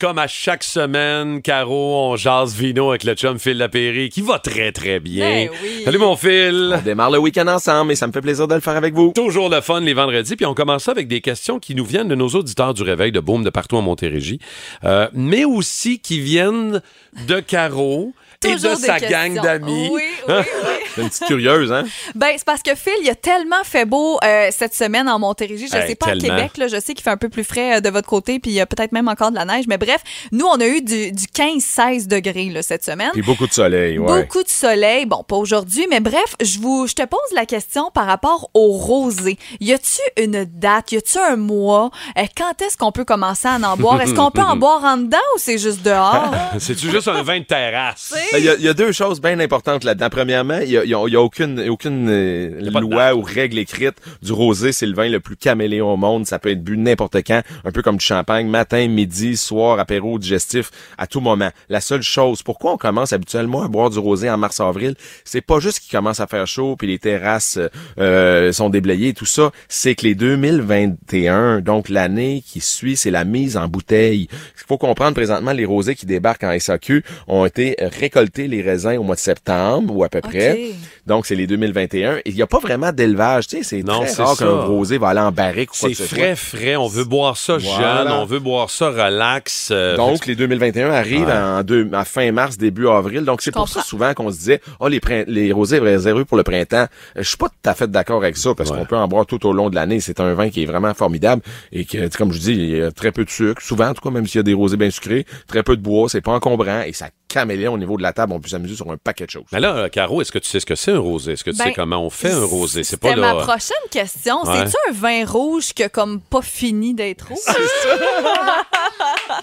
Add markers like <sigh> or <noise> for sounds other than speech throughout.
Comme à chaque semaine, Caro, on jase vino avec le chum Phil Lapéry, qui va très, très bien. Ben oui. Salut, mon Phil. On démarre le week-end ensemble et ça me fait plaisir de le faire avec vous. Toujours le fun les vendredis. Puis on commence ça avec des questions qui nous viennent de nos auditeurs du réveil de Boom de partout en Montérégie, euh, mais aussi qui viennent de Caro et Toujours de sa questions. gang d'amis. Oui, oui, oui. <laughs> C'est une petite curieuse, hein? Ben, c'est parce que Phil, il a tellement fait beau euh, cette semaine en Montérégie. Je Hey, sais pas tellement. à Québec, là, je sais qu'il fait un peu plus frais euh, de votre côté, puis il y a peut-être même encore de la neige. Mais bref, nous, on a eu du, du 15-16 degrés là, cette semaine. Puis beaucoup de soleil, ouais. Beaucoup de soleil. Bon, pas aujourd'hui, mais bref, je vous, je te pose la question par rapport au rosé. Y a-tu une date? Y a-tu un mois? Euh, quand est-ce qu'on peut commencer à en boire? Est-ce qu'on peut en <laughs> boire en dedans ou c'est juste dehors? <laughs> C'est-tu juste un vin de terrasse? Ben, Il y, a, il y a deux choses bien importantes là-dedans. Premièrement, il a, y a- y a aucune, aucune euh, a loi ou règle écrite du rosé. C'est le vin le plus caméléon au monde. Ça peut être bu n'importe quand, un peu comme du champagne, matin, midi, soir, apéro, digestif, à tout moment. La seule chose, pourquoi on commence habituellement à boire du rosé en mars-avril, c'est pas juste qu'il commence à faire chaud puis les terrasses euh, sont déblayées et tout ça, c'est que les 2021, donc l'année qui suit, c'est la mise en bouteille. Il faut comprendre présentement, les rosés qui débarquent en SAQ ont été récoltés, les raisins, au mois de septembre ou à peu près. Donc, c'est les 2021. Et il n'y a pas vraiment d'élevage. Tu sais, c'est Non, très c'est rare qu'un rosé va aller en barrique ou quoi C'est que ce soit. frais, frais. On veut boire ça Voilà. jeune. On veut boire ça relax. euh, Donc, les 2021 arrivent Ouais. en deux, à fin mars, début avril. Donc, c'est Je pour ça souvent qu'on se disait, oh, les, les rosés réservés pour le printemps. Je suis pas tout à fait d'accord avec ça parce Ouais. qu'on peut en boire tout au long de l'année. C'est un vin qui est vraiment formidable et que, tu sais, comme je dis, il y a très peu de sucre. Souvent, en tout cas, même s'il y a des rosés bien sucrés, très peu de bois, c'est pas encombrant et ça caméléon au niveau de la table. On peut s'amuser sur un paquet de choses. Mais là, euh, Caro, est-ce que tu sais ce que c'est un rosé? Est-ce que tu Ben, sais comment on fait un rosé? C'est pas là. ma prochaine question. Ouais. C'est-tu un vin rouge qui a comme pas fini d'être rouge? <laughs>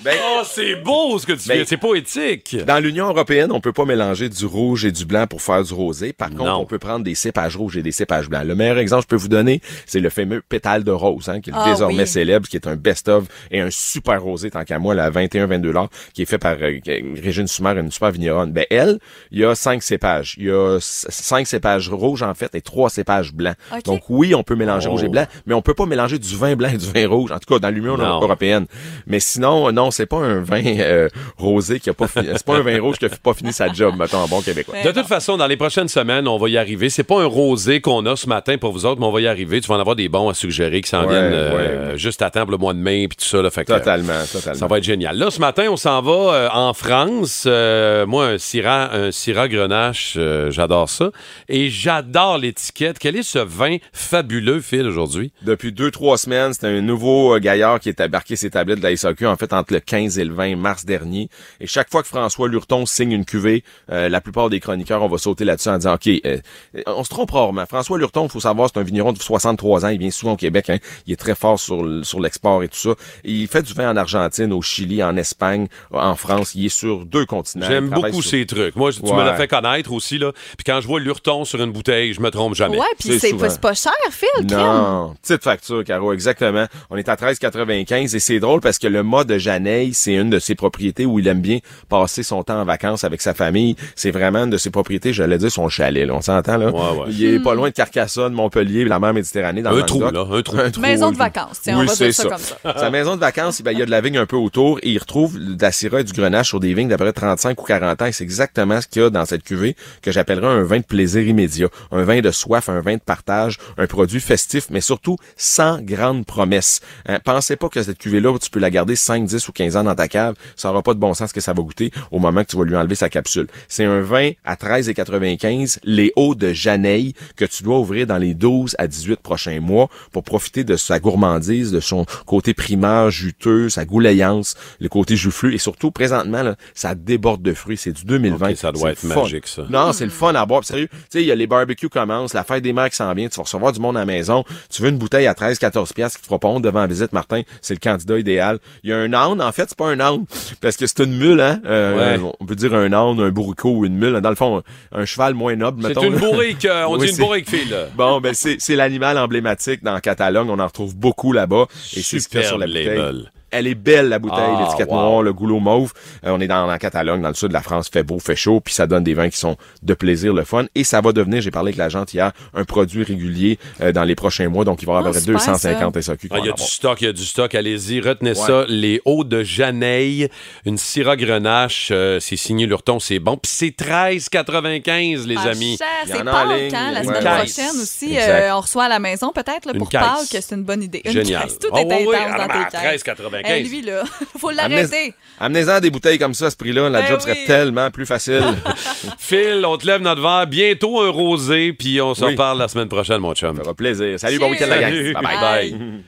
Ben, Oh, c'est beau ce que tu Ben, fais. C'est poétique. Dans l'Union européenne, on peut pas mélanger du rouge et du blanc pour faire du rosé. Par contre, Non. on peut prendre des cépages rouges et des cépages blancs. Le meilleur exemple que je peux vous donner, c'est le fameux pétale de rose, hein, qui est Ah désormais oui. célèbre, qui est un best-of et un super rosé, tant qu'à moi, là, à 21-22 dollars, qui est fait par euh, Régine Une super vigneronne. Ben, elle, il y a cinq cépages. Il y a cinq cépages rouges, en fait, et trois cépages blancs. Donc, oui, on peut mélanger Oh. rouge et blanc, mais on peut pas mélanger du vin blanc et du vin rouge. En tout cas, dans l'Union européenne. Mais sinon, non, c'est pas un vin euh, rosé qui a pas fini. C'est pas un vin rouge qui a pas fini sa job, mettons, en bon québécois. De toute façon, dans les prochaines semaines, on va y arriver. C'est pas un rosé qu'on a ce matin pour vous autres, mais on va y arriver. Tu vas en avoir des bons à suggérer qui s'en Ouais, viennent euh, ouais. juste à temps pour le mois de mai puis tout ça. Là, fait que, Totalement, totalement. Ça va être génial. Là, ce matin, on s'en va euh, en France. Euh, moi, un Syrah, un Syrah Grenache, euh, j'adore ça. Et j'adore l'étiquette. Quel est ce vin fabuleux, Phil, aujourd'hui? Depuis deux, trois semaines, c'est un nouveau euh, gaillard qui est embarqué ses tablettes de la SAQ, en fait, entre le 15 et le 20 mars dernier. Et chaque fois que François Lurton signe une cuvée, euh, la plupart des chroniqueurs, on va sauter là-dessus en disant, OK, euh, on se trompe rarement. François Lurton, faut savoir, c'est un vigneron de 63 ans. Il vient souvent au Québec. Hein. Il est très fort sur, l'export et tout ça. Il fait du vin en Argentine, au Chili, en Espagne, en France. Il est sur deux continents. J'aime beaucoup sur- ces trucs. Moi, tu me l'as fait connaître aussi, là. Puis quand je vois Lurton sur une bouteille, je me trompe jamais. Ouais, puis C'est pas cher, Phil. Non, petite facture, Caro, exactement. On est à 13,95 et c'est drôle parce que le mât de Janeille, c'est une de ses propriétés où il aime bien passer son temps en vacances avec sa famille. C'est vraiment une de ses propriétés, j'allais dire son chalet, là. On s'entend, là? Ouais, ouais. Il est pas loin de Carcassonne, Montpellier, la mer Méditerranée, dans Un le trou, là, un trou. <laughs> Maison un de trou. vacances, tiens, on Oui, va c'est dire ça comme ça. Sa maison de vacances, ben, il y a de la vigne un peu autour et il retrouve de la syrah et du grenache sur des vignes d'à peu près 35 ou 40 ans. Et c'est exactement ce qu'il y a dans cette cuvée que j'appellerais un vin de plaisir immédiat. Un vin de soif, un vin de partage, un produit festif, mais surtout sans grande promesse. Hein, pensez pas que cette cuvée-là, tu peux la garder 5, 10 ou 15 ans dans ta cave. Ça aura pas de bon sens que ça va goûter au moment que tu vas lui enlever sa capsule. C'est un vin à 13,95, les hauts de Janeille, que tu dois ouvrir dans les 12 à 18 prochains mois pour profiter de sa gourmandise, de son côté primaire, juteux, sa goulayance, le côté joufflu et surtout, présentement, là, ça déborde de fruits. C'est du 2020. Ok, ça doit être magique, ça. Non, c'est le fun à boire. Sérieux, tu sais, il y a les barbecues commencent, la fête des mères qui s'en vient, tu vas recevoir du monde à la maison. Tu veux une bouteille à 13, 14 piastres qui te fera pas honte devant la visite, Martin. C'est le candidat idéal. Il y a un âne, en fait, c'est pas un âne. Parce que c'est une mule, hein. Euh, Ouais. On peut dire un âne, un bourrico ou une mule. Dans le fond, un cheval moins noble, C'est une bourrique. euh, <laughs> on Oui, dit une bourrique, Phil. Bon, ben c'est l'animal emblématique dans Catalogne. On en retrouve beaucoup là-bas. Et c'est ce sur la bouteille. label. Elle est belle, la bouteille, Ah, l'étiquette wow. noire, le goulot mauve. Euh, on est dans la Catalogne, dans le sud de la France, fait beau, fait chaud, puis ça donne des vins qui sont de plaisir, le fun. Et ça va devenir, j'ai parlé avec la gente hier, un produit régulier euh, dans les prochains mois. Donc, il va y avoir Ah, super, 250 SAQ qui Ah, Il y a du stock, il y a du stock. Allez-y, retenez ça. Les hauts de Janeille, une Syrah Grenache, euh, c'est signé Lurton, c'est bon. Puis c'est 13,95, les Pas amis. c'est Pâques, ligne. hein, la Ouais. semaine Une prochaine aussi. Euh, on reçoit à la maison peut-être Une pour. Pâques, c'est une bonne idée. Une Génial. caisse, tout Ah est oui, intense ah, dans tes à caisses. 13,95. Eh, lui, là, <laughs> faut l'arrêter. Amenez-en des bouteilles comme ça à ce prix-là. La Ben job serait tellement plus facile. <laughs> Phil, on te lève notre verre. Bientôt un rosé, puis on se Oui. reparle la semaine prochaine, mon chum. ça fera plaisir. Salut, bon week-end, la gang. Bye. Bye.